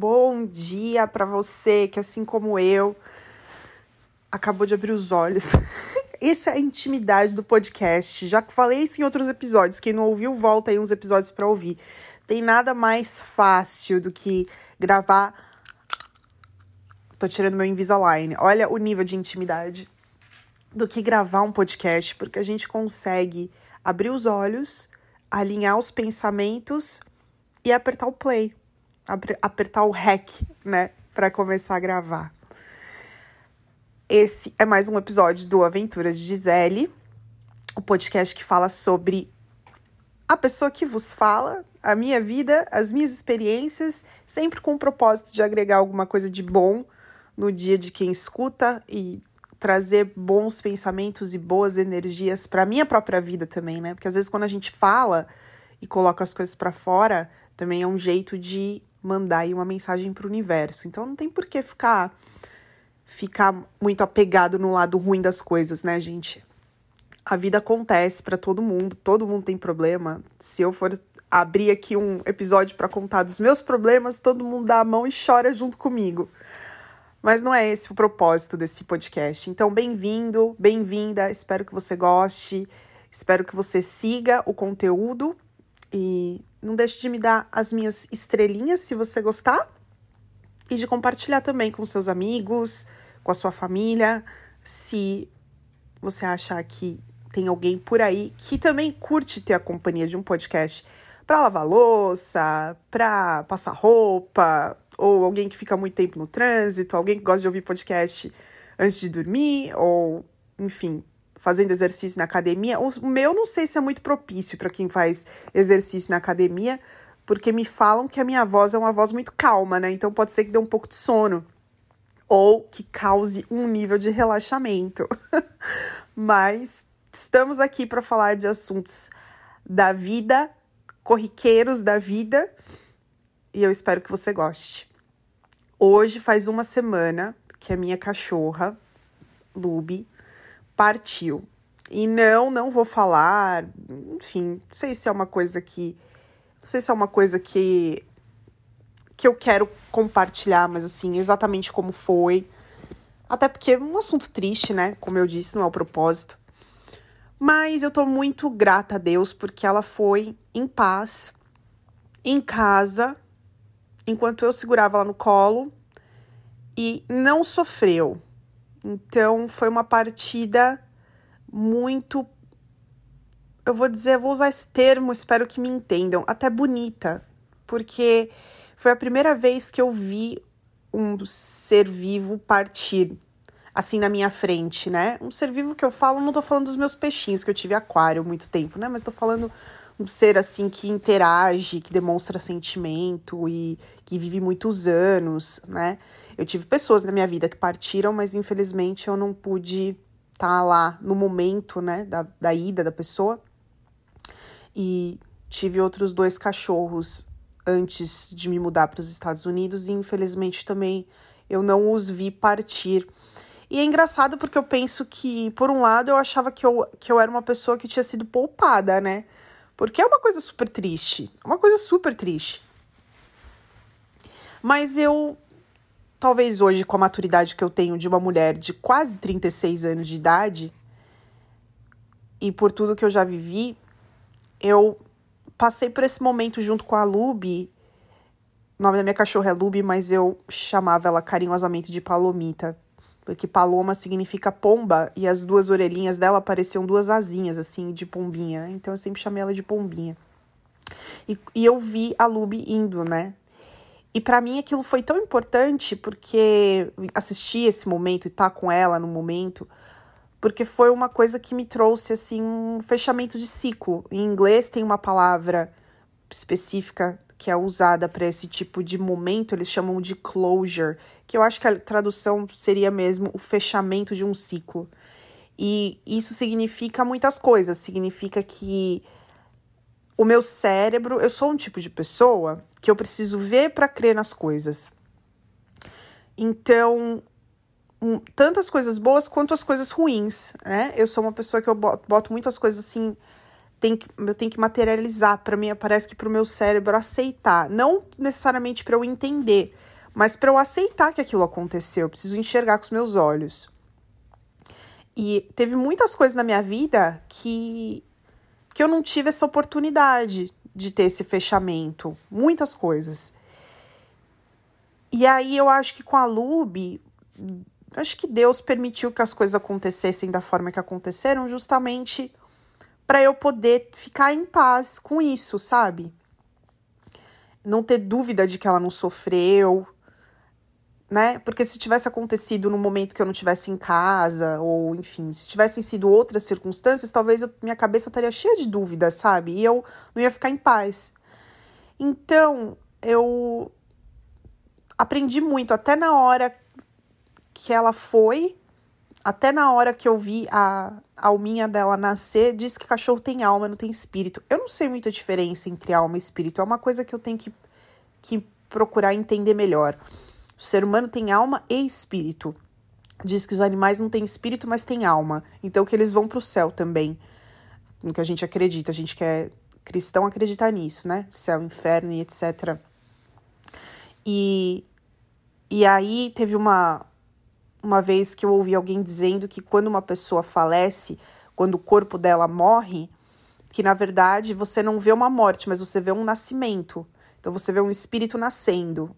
Bom dia para você que, assim como eu, acabou de abrir os olhos. Essa é a intimidade do podcast. Já falei isso em outros episódios. Quem não ouviu, volta aí uns episódios para ouvir. Tem nada mais fácil do que gravar. Tô tirando meu Invisalign. Olha o nível de intimidade. Do que gravar um podcast, porque a gente consegue abrir os olhos, alinhar os pensamentos e apertar o play, apertar o REC, né, para começar a gravar. Esse é mais um episódio do Aventuras de Gisele, o podcast que fala sobre a pessoa que vos fala, a minha vida, as minhas experiências, sempre com o propósito de agregar alguma coisa de bom no dia de quem escuta e trazer bons pensamentos e boas energias para minha própria vida também, né? Porque às vezes quando a gente fala e coloca as coisas para fora, também é um jeito de mandar aí uma mensagem para o universo. Então não tem por que ficar ficar muito apegado no lado ruim das coisas, né, gente? A vida acontece para todo mundo, todo mundo tem problema. Se eu for abrir aqui um episódio para contar dos meus problemas, todo mundo dá a mão e chora junto comigo. Mas não é esse o propósito desse podcast. Então, bem-vindo, bem-vinda. Espero que você goste. Espero que você siga o conteúdo e não deixe de me dar as minhas estrelinhas se você gostar. E de compartilhar também com seus amigos, com a sua família, se você achar que tem alguém por aí que também curte ter a companhia de um podcast para lavar louça, para passar roupa, ou alguém que fica muito tempo no trânsito, alguém que gosta de ouvir podcast antes de dormir, ou enfim, fazendo exercício na academia. O meu não sei se é muito propício para quem faz exercício na academia, porque me falam que a minha voz é uma voz muito calma, né? Então pode ser que dê um pouco de sono ou que cause um nível de relaxamento. Mas estamos aqui para falar de assuntos da vida, corriqueiros da vida, e eu espero que você goste. Hoje faz uma semana que a minha cachorra, Luby, partiu. E não, não vou falar, enfim, não sei se é uma coisa que. Não sei se é uma coisa que. que eu quero compartilhar, mas assim, exatamente como foi. Até porque é um assunto triste, né? Como eu disse, não é o propósito. Mas eu tô muito grata a Deus porque ela foi em paz, em casa, enquanto eu segurava ela no colo e não sofreu. Então foi uma partida muito. Eu vou dizer, vou usar esse termo, espero que me entendam, até bonita, porque foi a primeira vez que eu vi um ser vivo partir assim na minha frente, né? Um ser vivo que eu falo, não tô falando dos meus peixinhos, que eu tive aquário muito tempo, né? Mas tô falando um ser assim que interage, que demonstra sentimento e que vive muitos anos, né? Eu tive pessoas na minha vida que partiram, mas infelizmente eu não pude estar tá lá no momento, né, da, da ida da pessoa. E tive outros dois cachorros antes de me mudar para os Estados Unidos e infelizmente também eu não os vi partir. E é engraçado porque eu penso que, por um lado, eu achava que eu, que eu era uma pessoa que tinha sido poupada, né? Porque é uma coisa super triste. Uma coisa super triste. Mas eu talvez hoje, com a maturidade que eu tenho de uma mulher de quase 36 anos de idade, e por tudo que eu já vivi, eu passei por esse momento junto com a Luby. O nome da minha cachorra é Luby, mas eu chamava ela carinhosamente de Palomita, porque paloma significa pomba e as duas orelhinhas dela pareciam duas asinhas, assim, de pombinha. Então eu sempre chamei ela de pombinha. E, e eu vi a Luby indo, né? E para mim aquilo foi tão importante porque assistir esse momento e estar tá com ela no momento, porque foi uma coisa que me trouxe assim um fechamento de ciclo. Em inglês tem uma palavra específica que é usada para esse tipo de momento, eles chamam de closure, que eu acho que a tradução seria mesmo o fechamento de um ciclo. E isso significa muitas coisas, significa que o meu cérebro, eu sou um tipo de pessoa que eu preciso ver para crer nas coisas. Então, um, as coisas boas quanto as coisas ruins, né? Eu sou uma pessoa que eu boto, boto muitas coisas assim, tem que, eu tenho que materializar para mim, parece que para o meu cérebro aceitar, não necessariamente para eu entender, Mas para eu aceitar que aquilo aconteceu, eu preciso enxergar com os meus olhos. E teve muitas coisas na minha vida que, que eu não tive essa oportunidade de ter esse fechamento. Muitas coisas. E aí eu acho que com a Lube, acho que Deus permitiu que as coisas acontecessem da forma que aconteceram, justamente para eu poder ficar em paz com isso, sabe? Não ter dúvida de que ela não sofreu, né? Porque se tivesse acontecido no momento que eu não tivesse em casa, ou enfim, se tivessem sido outras circunstâncias, talvez eu, minha cabeça estaria cheia de dúvidas, sabe? E eu não ia ficar em paz. Então, eu aprendi muito, até na hora que ela foi, até na hora que eu vi a, alminha dela nascer, diz que cachorro tem alma, não tem espírito. Eu não sei muita diferença entre alma e espírito, é uma coisa que eu tenho que, que procurar entender melhor. O ser humano tem alma e espírito. Diz que os animais não têm espírito, mas têm alma. Então que eles vão para o céu também. No que a gente acredita. A gente que é cristão acreditar nisso, né? Céu, inferno e etc. E, e aí teve uma, uma vez que eu ouvi alguém dizendo que quando uma pessoa falece, quando o corpo dela morre, que na verdade você não vê uma morte, mas você vê um nascimento. Então você vê um espírito nascendo.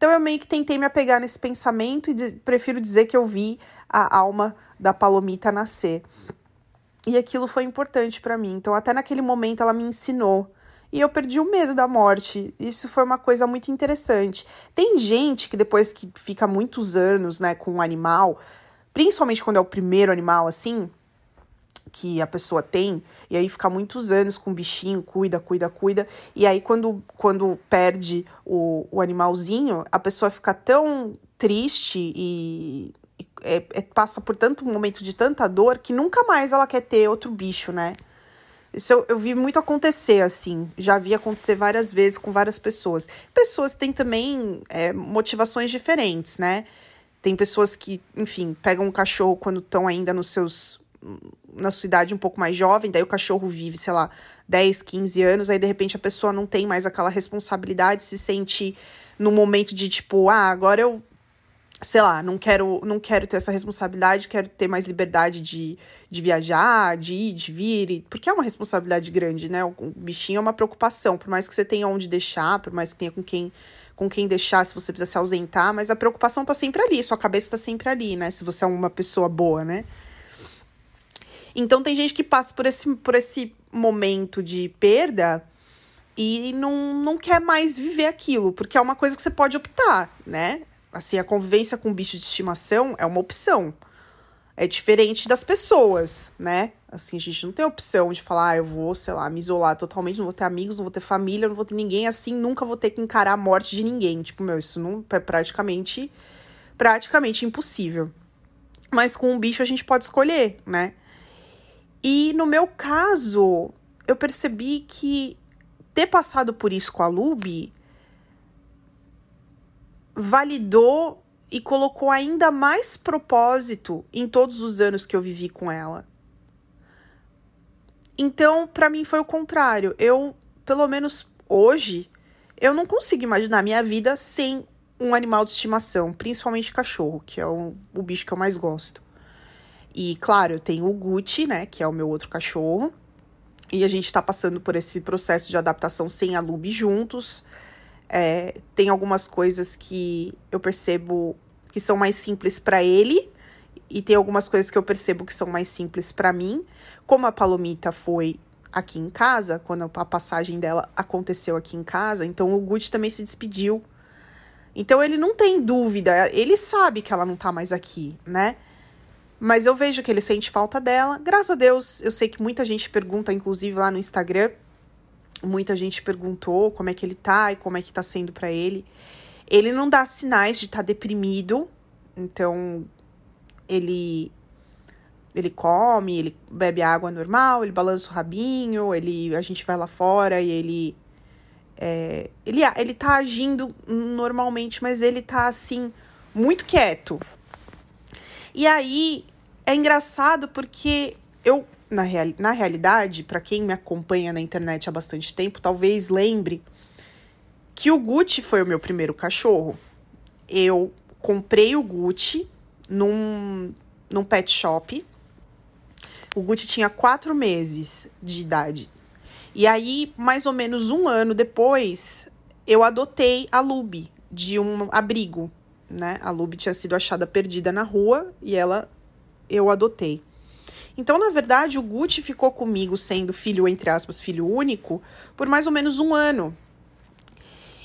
Então eu meio que tentei me apegar nesse pensamento e prefiro dizer que eu vi a alma da Palomita nascer. E aquilo foi importante para mim. Então até naquele momento ela me ensinou e eu perdi o medo da morte. Isso foi uma coisa muito interessante. Tem gente que depois que fica muitos anos, né, com um animal, principalmente quando é o primeiro animal assim, que a pessoa tem, e aí fica muitos anos com o bichinho, cuida, cuida, cuida, e aí quando, quando perde o, o animalzinho, a pessoa fica tão triste e, é, é, passa por tanto momento de tanta dor que nunca mais ela quer ter outro bicho, né? Isso eu, eu vi muito acontecer, assim. Já vi acontecer várias vezes com várias pessoas. Pessoas têm também é, motivações diferentes, né? Tem pessoas que, enfim, pegam um cachorro quando estão ainda nos seus na sua idade um pouco mais jovem, daí o cachorro vive, sei lá, 10, 15 anos, aí de repente a pessoa não tem mais aquela responsabilidade, se sente no momento de tipo, ah, agora eu sei lá, não quero, não quero ter essa responsabilidade, quero ter mais liberdade de, de viajar, de ir, de vir, porque é uma responsabilidade grande, né? O, bichinho é uma preocupação, por mais que você tenha onde deixar, por mais que tenha com quem com quem deixar se você precisa se ausentar, mas a preocupação tá sempre ali, sua cabeça tá sempre ali, né? Se você é uma pessoa boa, né? Então tem gente que passa por esse, por esse momento de perda e não, não quer mais viver aquilo, porque é uma coisa que você pode optar, né? Assim, a convivência com bicho de estimação é uma opção. É diferente das pessoas, né? Assim, a gente não tem opção de falar, ah, eu vou, sei lá, me isolar totalmente, não vou ter amigos, não vou ter família, não vou ter ninguém, assim, nunca vou ter que encarar a morte de ninguém. Tipo, meu, isso não é praticamente, praticamente impossível. Mas com um bicho a gente pode escolher, né? E no meu caso, eu percebi que ter passado por isso com a Lube validou e colocou ainda mais propósito em todos os anos que eu vivi com ela. Então, para mim foi o contrário. Eu, pelo menos hoje, eu não consigo imaginar minha vida sem um animal de estimação, principalmente cachorro, que é o, o bicho que eu mais gosto. E, claro, eu tenho o Gucci, né, que é o meu outro cachorro. E a gente tá passando por esse processo de adaptação sem a Lube juntos. É, tem algumas coisas que eu percebo que são mais simples para ele e tem algumas coisas que eu percebo que são mais simples para mim. Como a Palomita foi aqui em casa, quando a passagem dela aconteceu aqui em casa, então o Gucci também se despediu. Então ele não tem dúvida, ele sabe que ela não tá mais aqui, né? Mas eu vejo que ele sente falta dela. Graças a Deus, eu sei que muita gente pergunta, inclusive lá no Instagram, muita gente perguntou como é que ele tá e como é que tá sendo para ele. Ele não dá sinais de estar tá deprimido, então ele ele come, ele bebe água normal, ele balança o rabinho, ele a gente vai lá fora e ele é, ele ele tá agindo normalmente, mas ele tá assim muito quieto. E aí é engraçado porque eu, na, real, na realidade, para quem me acompanha na internet há bastante tempo, talvez lembre que o Gucci foi o meu primeiro cachorro. eu comprei o Gucci num, num pet shop. O Gucci tinha quatro meses de idade. E aí, mais ou menos um ano depois, eu adotei a Lube de um abrigo, né? A Lube tinha sido achada perdida na rua e ela eu adotei. Então, na verdade, o Gucci ficou comigo sendo filho, entre aspas, filho único, por mais ou menos um ano.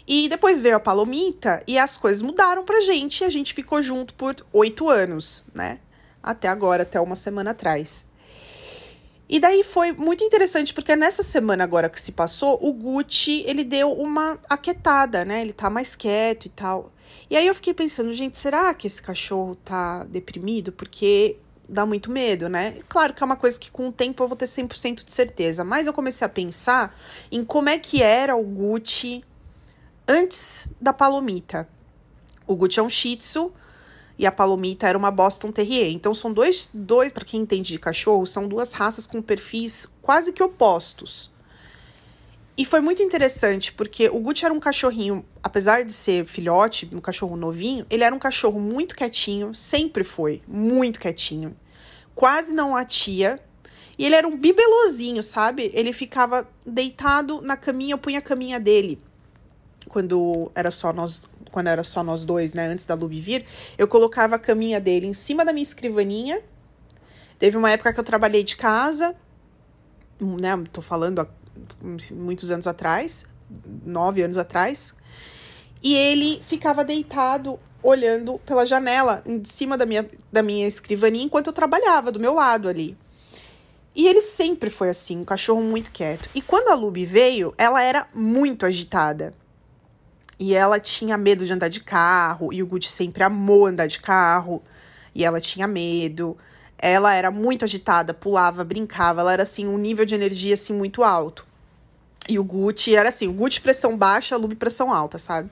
E depois veio a Palomita e as coisas mudaram pra gente e a gente ficou junto por oito anos, né? Até agora, até uma semana atrás. E daí foi muito interessante, porque nessa semana agora que se passou, o Gucci, ele deu uma aquietada, né? Ele tá mais quieto e tal. E aí eu fiquei pensando, gente, será que esse cachorro tá deprimido? Porque dá muito medo, né? Claro que é uma coisa que com o tempo eu vou ter 100% de certeza, mas eu comecei a pensar em como é que era o Gucci antes da Palomita. O Gucci é um Shih Tzu, e a Palomita era uma Boston Terrier. Então são dois, dois para quem entende de cachorro, são duas raças com perfis quase que opostos. E foi muito interessante, porque o Gucci era um cachorrinho, apesar de ser filhote, um cachorro novinho, ele era um cachorro muito quietinho, sempre foi, muito quietinho. Quase não latia. E ele era um bibelozinho, sabe? Ele ficava deitado na caminha, eu punha a caminha dele. Quando era só nós, quando era só nós dois, né, antes da Luby vir, eu colocava a caminha dele em cima da minha escrivaninha. Teve uma época que eu trabalhei de casa, né, tô falando há muitos anos atrás, nove anos atrás, e ele ficava deitado olhando pela janela em cima da minha, da minha escrivaninha enquanto eu trabalhava do meu lado ali. E ele sempre foi assim, um cachorro muito quieto. E quando a Luby veio, ela era muito agitada. E ela tinha medo de andar de carro, e o Gucci sempre amou andar de carro, e ela tinha medo. Ela era muito agitada, pulava, brincava, ela era assim, um nível de energia assim muito alto. E o Gucci era assim, o Gucci pressão baixa, a Lube pressão alta, sabe?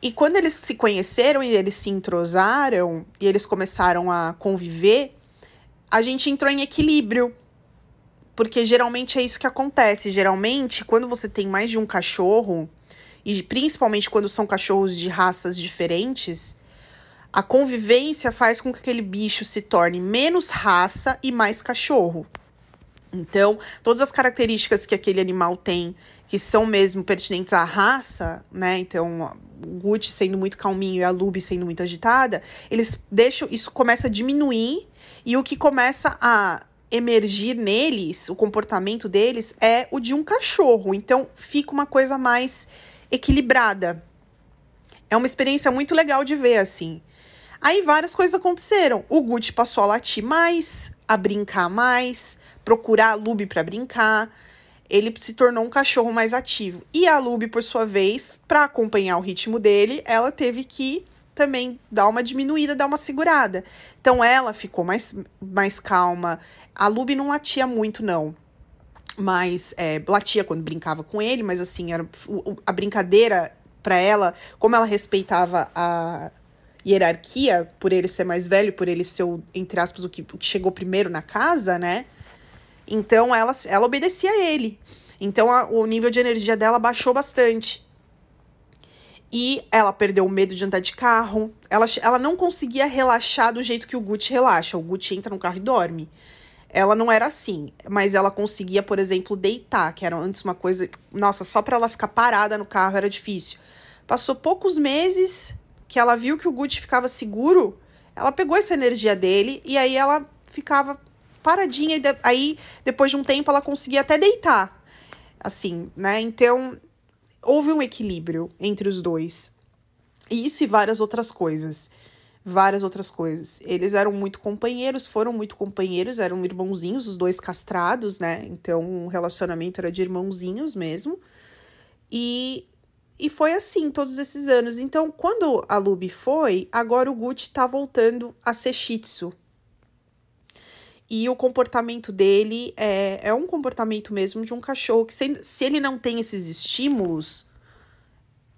E quando eles se conheceram e eles se entrosaram e eles começaram a conviver, a gente entrou em equilíbrio. Porque geralmente é isso que acontece. Geralmente, quando você tem mais de um cachorro, e principalmente quando são cachorros de raças diferentes, a convivência faz com que aquele bicho se torne menos raça e mais cachorro. Então, todas as características que aquele animal tem, que são mesmo pertinentes à raça, né? Então, o Gucci sendo muito calminho e a Lube sendo muito agitada, eles deixam isso começa a diminuir e o que começa a emergir neles, o comportamento deles é o de um cachorro. Então, fica uma coisa mais equilibrada. É uma experiência muito legal de ver, assim. Aí várias coisas aconteceram. O Gucci passou a latir mais, a brincar mais, procurar a Lube para brincar. Ele se tornou um cachorro mais ativo. E a Lube, por sua vez, para acompanhar o ritmo dele, ela teve que também dar uma diminuída, dar uma segurada. Então ela ficou mais, mais calma. A Lube não latia muito, não mas é, latia quando brincava com ele, mas assim, era a brincadeira para ela, como ela respeitava a hierarquia, por ele ser mais velho, por ele ser, o, entre aspas, o que, o que chegou primeiro na casa, né? Então ela, ela obedecia a ele. Então a, o nível de energia dela baixou bastante. E ela perdeu o medo de andar de carro. Ela, ela não conseguia relaxar do jeito que o Gucci relaxa. O Gucci entra no carro e dorme. Ela não era assim, mas ela conseguia, por exemplo, deitar, que era antes uma coisa. Nossa, só para ela ficar parada no carro era difícil. Passou poucos meses que ela viu que o Gucci ficava seguro, ela pegou essa energia dele e aí ela ficava paradinha. E de, aí, depois de um tempo, ela conseguia até deitar. Assim, né? Então, houve um equilíbrio entre os dois. Isso e várias outras coisas várias outras coisas. Eles eram muito companheiros, foram muito companheiros, eram irmãozinhos, os dois castrados, né? Então o relacionamento era de irmãozinhos mesmo. E, e foi assim todos esses anos. Então, quando a Luby foi, agora o Gucci tá voltando a ser shih tzu. E o comportamento dele é, é um comportamento mesmo de um cachorro que, se, se ele não tem esses estímulos,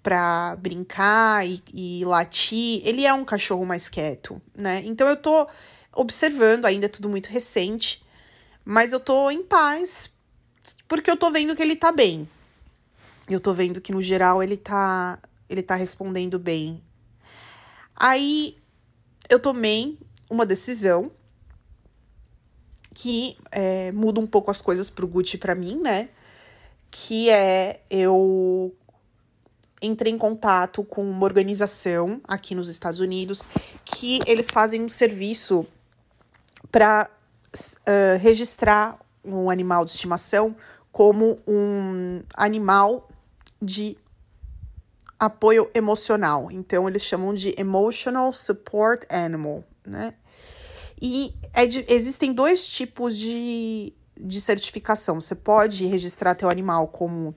pra brincar e, e latir, ele é um cachorro mais quieto, né? Então eu tô observando, ainda é tudo muito recente, mas eu tô em paz porque eu tô vendo que ele tá bem. Eu tô vendo que no geral ele tá ele tá respondendo bem Aí eu tomei uma decisão que é, muda um pouco as coisas pro Gucci para mim, né? Que é eu entrei em contato com uma organização aqui nos Estados Unidos que eles fazem um serviço para uh, registrar um animal de estimação como um animal de apoio emocional. Então, eles chamam de Emotional Support Animal, né? E é de, existem dois tipos de, de certificação. Você pode registrar teu animal como,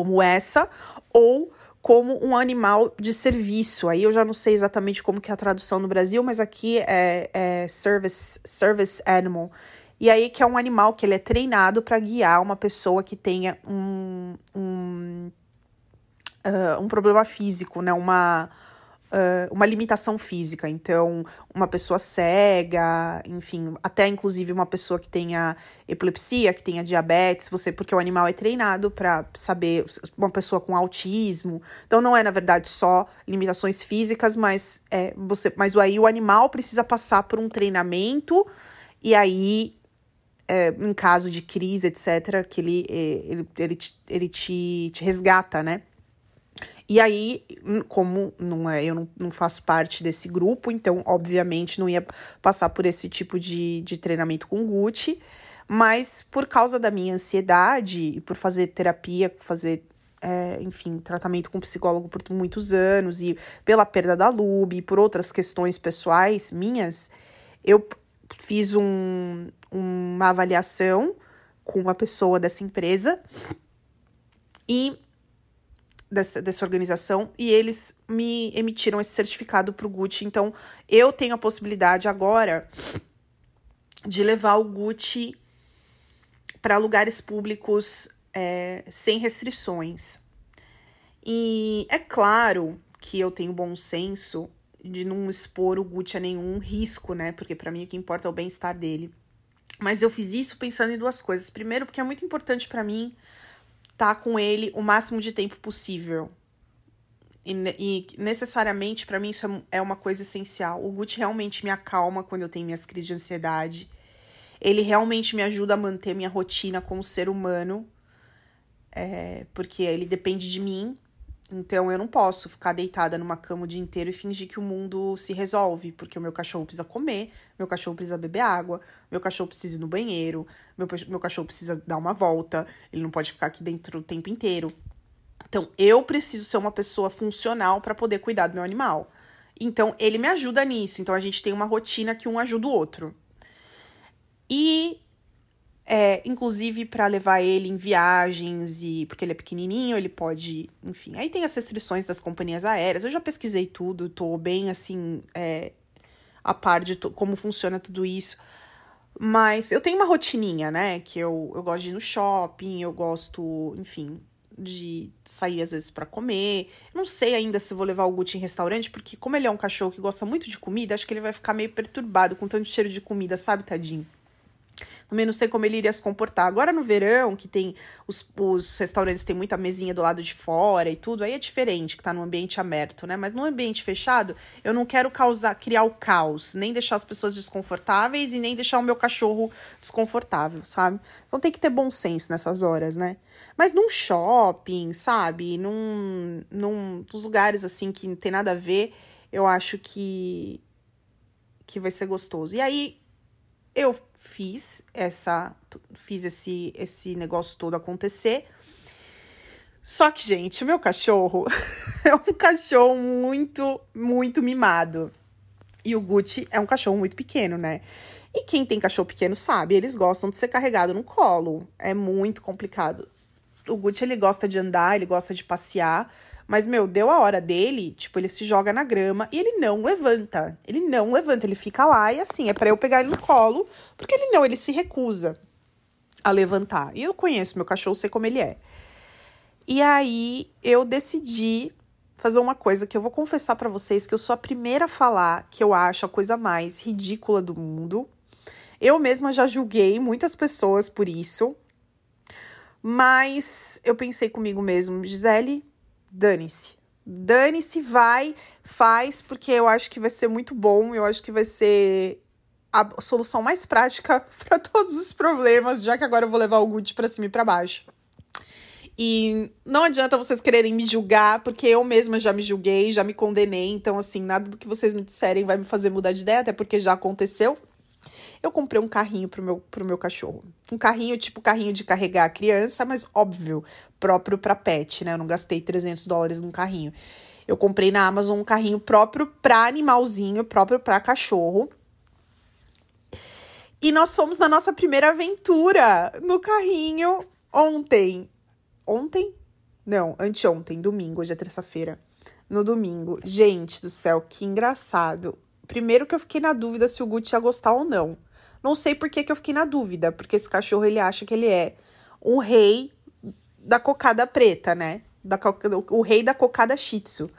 como essa, ou como um animal de serviço. Aí eu já não sei exatamente como que é a tradução no Brasil, mas aqui é, é service, service animal. E aí que é um animal que ele é treinado para guiar uma pessoa que tenha um, um, uh, um problema físico, né? Uma, uh, uma limitação física. Então, uma pessoa cega, enfim, até inclusive uma pessoa que tenha epilepsia, que tenha diabetes, você porque o animal é treinado para saber uma pessoa com autismo. Então, não é na verdade só limitações físicas, mas é você, mas aí o animal precisa passar por um treinamento e aí é, em caso de crise, etc., que ele, é, ele, ele, te, ele te, te resgata, né? E aí, como não é, eu não, não faço parte desse grupo, então, obviamente, não ia passar por esse tipo de, de treinamento com Gucci, mas por causa da minha ansiedade e por fazer terapia, fazer, é, enfim, tratamento com psicólogo por muitos anos e pela perda da Lube e por outras questões pessoais minhas, eu fiz um, uma avaliação com uma pessoa dessa empresa e dessa, dessa organização e eles me emitiram esse certificado para o Gucci. Então, eu tenho a possibilidade agora de levar o Gucci para lugares públicos é, sem restrições. E é claro que eu tenho bom senso de não expor o Gucci a nenhum risco, né? Porque para mim o que importa é o bem-estar dele. Mas eu fiz isso pensando em duas coisas. Primeiro, porque é muito importante para mim tá com ele o máximo de tempo possível. E, e necessariamente, para mim, isso é, é uma coisa essencial. O Gucci realmente me acalma quando eu tenho minhas crises de ansiedade. Ele realmente me ajuda a manter minha rotina como ser humano. É, porque ele depende de mim. Então eu não posso ficar deitada numa cama o dia inteiro e fingir que o mundo se resolve, porque o meu cachorro precisa comer, meu cachorro precisa beber água, meu cachorro precisa ir no banheiro, meu, meu cachorro precisa dar uma volta, ele não pode ficar aqui dentro o tempo inteiro. Então eu preciso ser uma pessoa funcional para poder cuidar do meu animal. Então ele me ajuda nisso. Então a gente tem uma rotina que um ajuda o outro. E é, inclusive para levar ele em viagens e porque ele é pequenininho, ele pode, enfim. Aí tem as restrições das companhias aéreas. Eu já pesquisei tudo, tô bem assim é, a par de como funciona tudo isso. Mas eu tenho uma rotininha, né? Que eu, eu gosto de ir no shopping, eu gosto, enfim, de sair às vezes para comer. Não sei ainda se vou levar o Gucci em restaurante, porque como ele é um cachorro que gosta muito de comida, acho que ele vai ficar meio perturbado com tanto cheiro de comida, sabe, tadinho? Também não sei como ele iria se comportar. Agora no verão, que tem os, os restaurantes têm muita mesinha do lado de fora e tudo, aí é diferente que tá no ambiente aberto, né? Mas no ambiente fechado, eu não quero causar, criar o caos, nem deixar as pessoas desconfortáveis e nem deixar o meu cachorro desconfortável, sabe? Então tem que ter bom senso nessas horas, né? Mas num shopping, sabe? Num, num nos lugares assim que não tem nada a ver, eu acho que que vai ser gostoso. E aí eu fiz essa fiz esse esse negócio todo acontecer. Só que, gente, meu cachorro é um cachorro muito, muito mimado. E o Gucci é um cachorro muito pequeno, né? E quem tem cachorro pequeno sabe, eles gostam de ser carregado no colo. É muito complicado. O Gucci, ele gosta de andar, ele gosta de passear. Mas, meu, deu a hora dele, tipo, ele se joga na grama e ele não levanta. Ele não levanta, ele fica lá e assim, é para eu pegar ele no colo, porque ele não, ele se recusa a levantar. E eu conheço meu cachorro, sei como ele é. E aí eu decidi fazer uma coisa que eu vou confessar para vocês que eu sou a primeira a falar que eu acho a coisa mais ridícula do mundo. Eu mesma já julguei muitas pessoas por isso. Mas eu pensei comigo mesmo, Gisele, dane-se. Dane-se, vai, faz, porque eu acho que vai ser muito bom, eu acho que vai ser a solução mais prática para todos os problemas, já que agora eu vou levar o Gucci para cima e para baixo. E não adianta vocês quererem me julgar, porque eu mesma já me julguei, já me condenei. Então, assim, nada do que vocês me disserem vai me fazer mudar de ideia, até porque já aconteceu. Eu comprei um carrinho pro meu, pro meu cachorro. Um carrinho, tipo carrinho de carregar a criança, mas óbvio, próprio para pet, né? Eu não gastei 300 dólares num carrinho. Eu comprei na Amazon um carrinho próprio para animalzinho, próprio para cachorro. E nós fomos na nossa primeira aventura no carrinho ontem ontem? Não, anteontem, domingo, hoje é terça-feira. No domingo. Gente do céu, que engraçado. Primeiro que eu fiquei na dúvida se o Gucci ia gostar ou não. Não sei por que, que eu fiquei na dúvida, porque esse cachorro ele acha que ele é um rei da cocada preta, né? Da, o rei da cocada shih tzu.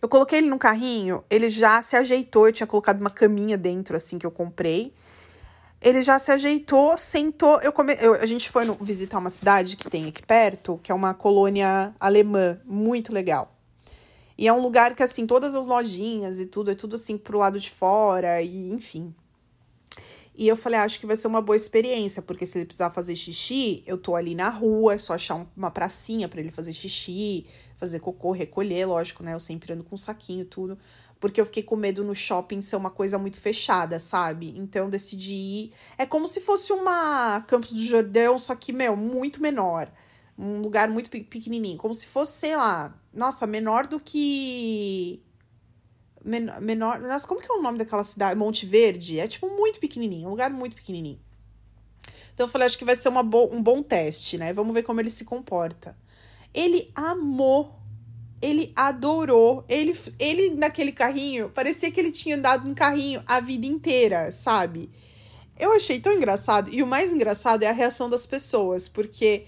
Eu coloquei ele no carrinho, ele já se ajeitou, eu tinha colocado uma caminha dentro, assim, que eu comprei ele já se ajeitou, sentou. Eu, come... Eu, a gente foi no... visitar uma cidade que tem aqui perto, que é uma colônia alemã, muito legal. E é um lugar que, assim, todas as lojinhas e tudo, é tudo assim pro lado de fora, e enfim. E eu falei, ah, acho que vai ser uma boa experiência, porque se ele precisar fazer xixi, eu tô ali na rua, é só achar uma pracinha para ele fazer xixi, fazer cocô, recolher, lógico, né? Eu sempre ando com um saquinho tudo porque eu fiquei com medo no shopping ser uma coisa muito fechada, sabe? Então decidi ir. É como se fosse uma Campos do Jordão, só que, meu, muito menor. Um lugar muito pequenininho. Como se fosse, sei lá, nossa, menor do que. Men menor. Nossa, como que é o nome daquela cidade? Monte Verde? É tipo muito pequenininho, um lugar muito pequenininho. Então eu falei, acho que vai ser uma bo um bom teste, né? Vamos ver como ele se comporta. Ele amou ele adorou. Ele, ele naquele carrinho, parecia que ele tinha andado em carrinho a vida inteira, sabe? Eu achei tão engraçado. E o mais engraçado é a reação das pessoas, porque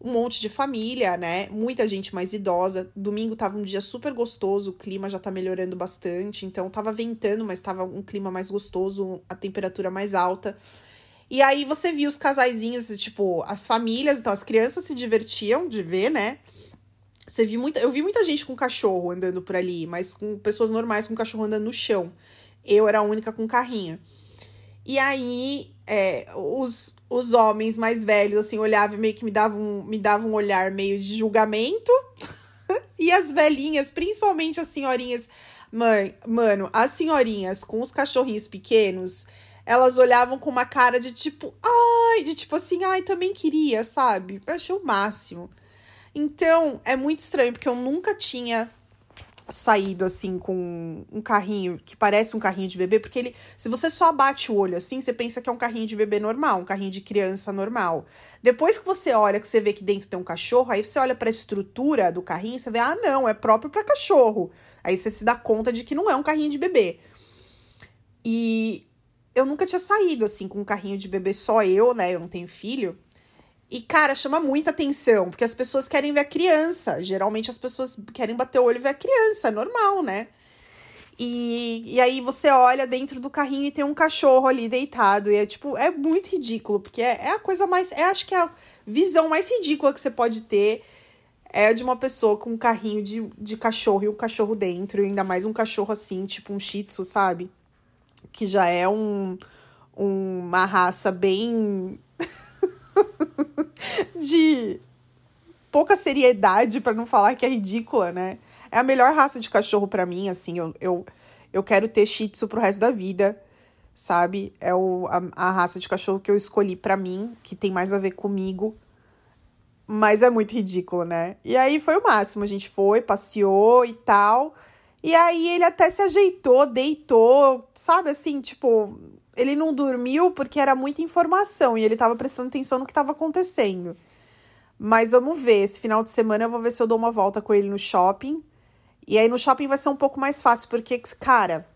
um monte de família, né? Muita gente mais idosa. Domingo tava um dia super gostoso, o clima já tá melhorando bastante. Então tava ventando, mas tava um clima mais gostoso, a temperatura mais alta. E aí você viu os casaizinhos, tipo, as famílias, então as crianças se divertiam de ver, né? Você viu muita, eu vi muita gente com cachorro andando por ali, mas com pessoas normais com cachorro andando no chão. Eu era a única com carrinho. E aí, é, os, os homens mais velhos, assim, olhavam e meio que me davam, me davam um olhar meio de julgamento. e as velhinhas, principalmente as senhorinhas. Mãe, mano, as senhorinhas com os cachorrinhos pequenos, elas olhavam com uma cara de tipo, ai, de tipo assim, ai, também queria, sabe? Eu achei o máximo. Então, é muito estranho, porque eu nunca tinha saído assim com um carrinho que parece um carrinho de bebê, porque ele, se você só bate o olho assim, você pensa que é um carrinho de bebê normal, um carrinho de criança normal. Depois que você olha, que você vê que dentro tem um cachorro, aí você olha para a estrutura do carrinho, você vê, ah, não, é próprio para cachorro. Aí você se dá conta de que não é um carrinho de bebê. E eu nunca tinha saído assim com um carrinho de bebê só eu, né? Eu não tenho filho. E, cara, chama muita atenção, porque as pessoas querem ver a criança. Geralmente as pessoas querem bater o olho e ver a criança, é normal, né? E, e aí você olha dentro do carrinho e tem um cachorro ali deitado. E é tipo, é muito ridículo, porque é, é a coisa mais. É, acho que é a visão mais ridícula que você pode ter é de uma pessoa com um carrinho de, de cachorro e um cachorro dentro, e ainda mais um cachorro assim, tipo um shih tzu, sabe? Que já é um, um uma raça bem de pouca seriedade, para não falar que é ridícula, né? É a melhor raça de cachorro para mim, assim. Eu, eu, eu quero ter Shih Tzu pro resto da vida, sabe? É o, a, a raça de cachorro que eu escolhi para mim, que tem mais a ver comigo. Mas é muito ridículo, né? E aí foi o máximo. A gente foi, passeou e tal. E aí ele até se ajeitou, deitou, sabe assim, tipo, ele não dormiu porque era muita informação e ele tava prestando atenção no que tava acontecendo. Mas vamos ver, esse final de semana eu vou ver se eu dou uma volta com ele no shopping. E aí no shopping vai ser um pouco mais fácil, porque, cara,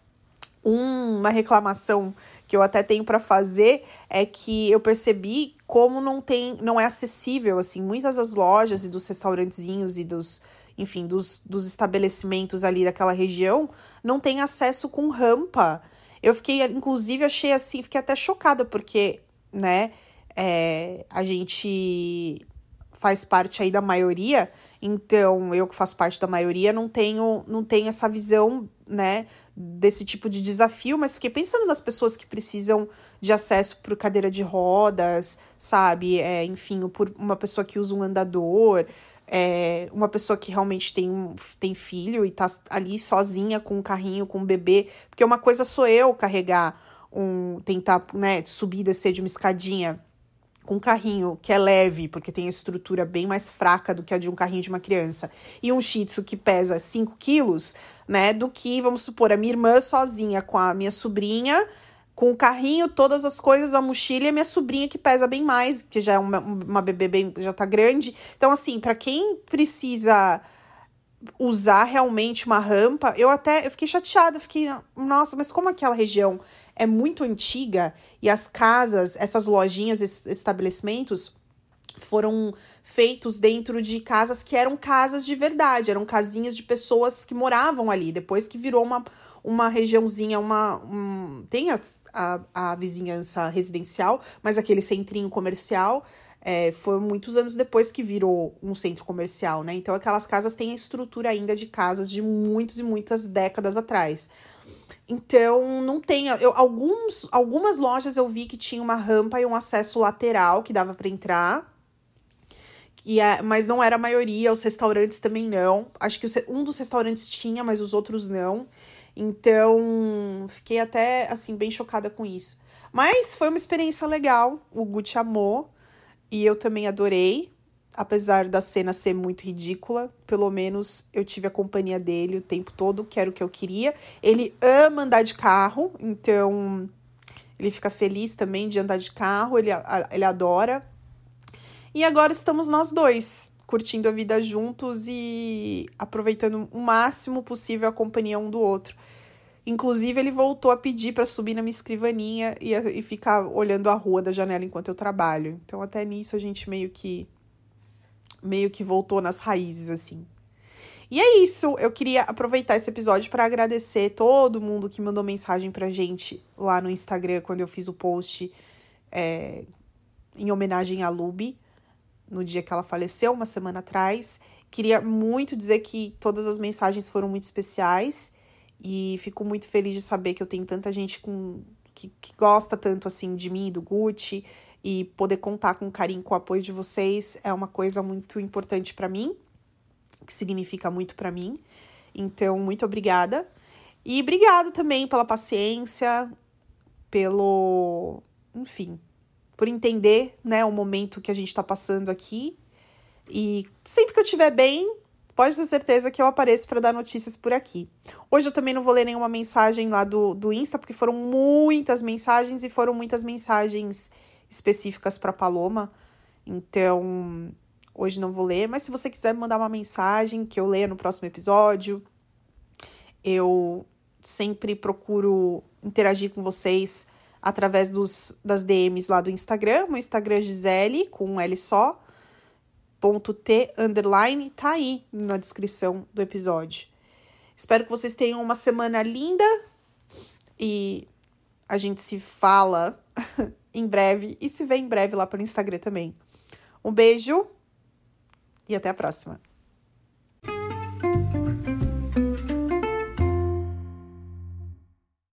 uma reclamação que eu até tenho para fazer é que eu percebi como não tem, não é acessível assim, muitas das lojas e dos restaurantezinhos e dos, enfim, dos, dos estabelecimentos ali daquela região não tem acesso com rampa. Eu fiquei, inclusive, achei assim, fiquei até chocada, porque, né, é, a gente faz parte aí da maioria, então eu que faço parte da maioria não tenho, não tenho essa visão, né, desse tipo de desafio, mas fiquei pensando nas pessoas que precisam de acesso por cadeira de rodas, sabe? É, enfim, por uma pessoa que usa um andador, é, uma pessoa que realmente tem, tem filho e tá ali sozinha com um carrinho, com um bebê, porque uma coisa sou eu carregar um, tentar, né, subir e descer de uma escadinha com um carrinho que é leve, porque tem a estrutura bem mais fraca do que a de um carrinho de uma criança, e um shih tzu que pesa 5 quilos, né, do que, vamos supor, a minha irmã sozinha com a minha sobrinha, com o carrinho, todas as coisas, a mochila e a minha sobrinha que pesa bem mais, que já é uma, uma bebê bem, já tá grande. Então, assim, para quem precisa usar realmente uma rampa, eu até eu fiquei chateada, eu fiquei, nossa, mas como aquela região é muito antiga e as casas, essas lojinhas, esses estabelecimentos foram feitos dentro de casas que eram casas de verdade, eram casinhas de pessoas que moravam ali, depois que virou uma, uma regiãozinha, uma. Um, tem a, a, a vizinhança residencial, mas aquele centrinho comercial é, foi muitos anos depois que virou um centro comercial, né? Então aquelas casas têm a estrutura ainda de casas de muitos e muitas décadas atrás. Então, não tem. Eu, alguns, algumas lojas eu vi que tinha uma rampa e um acesso lateral que dava para entrar. E é, mas não era a maioria, os restaurantes também não. Acho que um dos restaurantes tinha, mas os outros não. Então, fiquei até assim bem chocada com isso. Mas foi uma experiência legal. O Gucci amou e eu também adorei apesar da cena ser muito ridícula, pelo menos eu tive a companhia dele o tempo todo, que era o que eu queria. Ele ama andar de carro, então ele fica feliz também de andar de carro, ele, ele adora. E agora estamos nós dois, curtindo a vida juntos e aproveitando o máximo possível a companhia um do outro. Inclusive, ele voltou a pedir para subir na minha escrivaninha e, e ficar olhando a rua da janela enquanto eu trabalho. Então, até nisso, a gente meio que meio que voltou nas raízes, assim. E é isso, eu queria aproveitar esse episódio para agradecer todo mundo que mandou mensagem pra gente lá no Instagram quando eu fiz o post é, em homenagem à Luby, no dia que ela faleceu, uma semana atrás. Queria muito dizer que todas as mensagens foram muito especiais e fico muito feliz de saber que eu tenho tanta gente com, que, que gosta tanto assim de mim, do Gucci, e poder contar com carinho, com o apoio de vocês é uma coisa muito importante para mim, que significa muito para mim. Então, muito obrigada. E obrigada também pela paciência, pelo, enfim, por entender, né, o momento que a gente está passando aqui. E sempre que eu estiver bem, pode ter certeza que eu apareço para dar notícias por aqui. Hoje eu também não vou ler nenhuma mensagem lá do, do Insta, porque foram muitas mensagens e foram muitas mensagens específicas para Paloma. Então, hoje não vou ler, mas se você quiser me mandar uma mensagem que eu leia no próximo episódio, eu sempre procuro interagir com vocês através dos, das DMs lá do Instagram. Meu Instagram é Gisele, com um L só, ponto T, underline, tá aí na descrição do episódio. Espero que vocês tenham uma semana linda e a gente se fala em breve e se vê em breve lá pelo Instagram também. Um beijo e até a próxima.